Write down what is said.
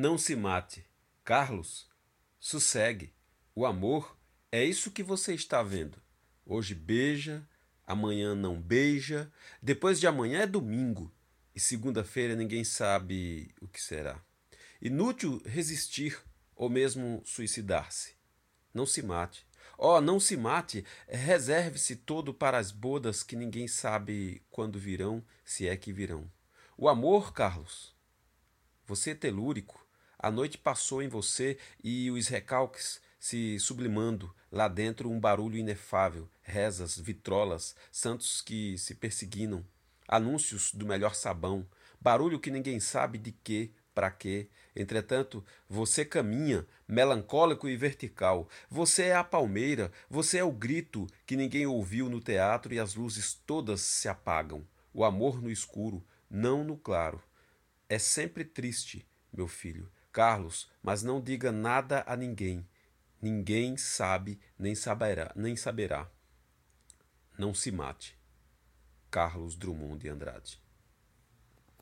Não se mate. Carlos, sossegue. O amor é isso que você está vendo. Hoje beija, amanhã não beija, depois de amanhã é domingo e segunda-feira ninguém sabe o que será. Inútil resistir ou mesmo suicidar-se. Não se mate. Oh, não se mate, reserve-se todo para as bodas que ninguém sabe quando virão, se é que virão. O amor, Carlos. Você é telúrico, a noite passou em você e os recalques se sublimando, lá dentro um barulho inefável, rezas, vitrolas, santos que se perseguinam, anúncios do melhor sabão, barulho que ninguém sabe de que, para quê. Entretanto, você caminha, melancólico e vertical. Você é a palmeira, você é o grito que ninguém ouviu no teatro e as luzes todas se apagam. O amor no escuro, não no claro. É sempre triste, meu filho, Carlos, mas não diga nada a ninguém. Ninguém sabe, nem saberá, nem saberá. Não se mate. Carlos Drummond de Andrade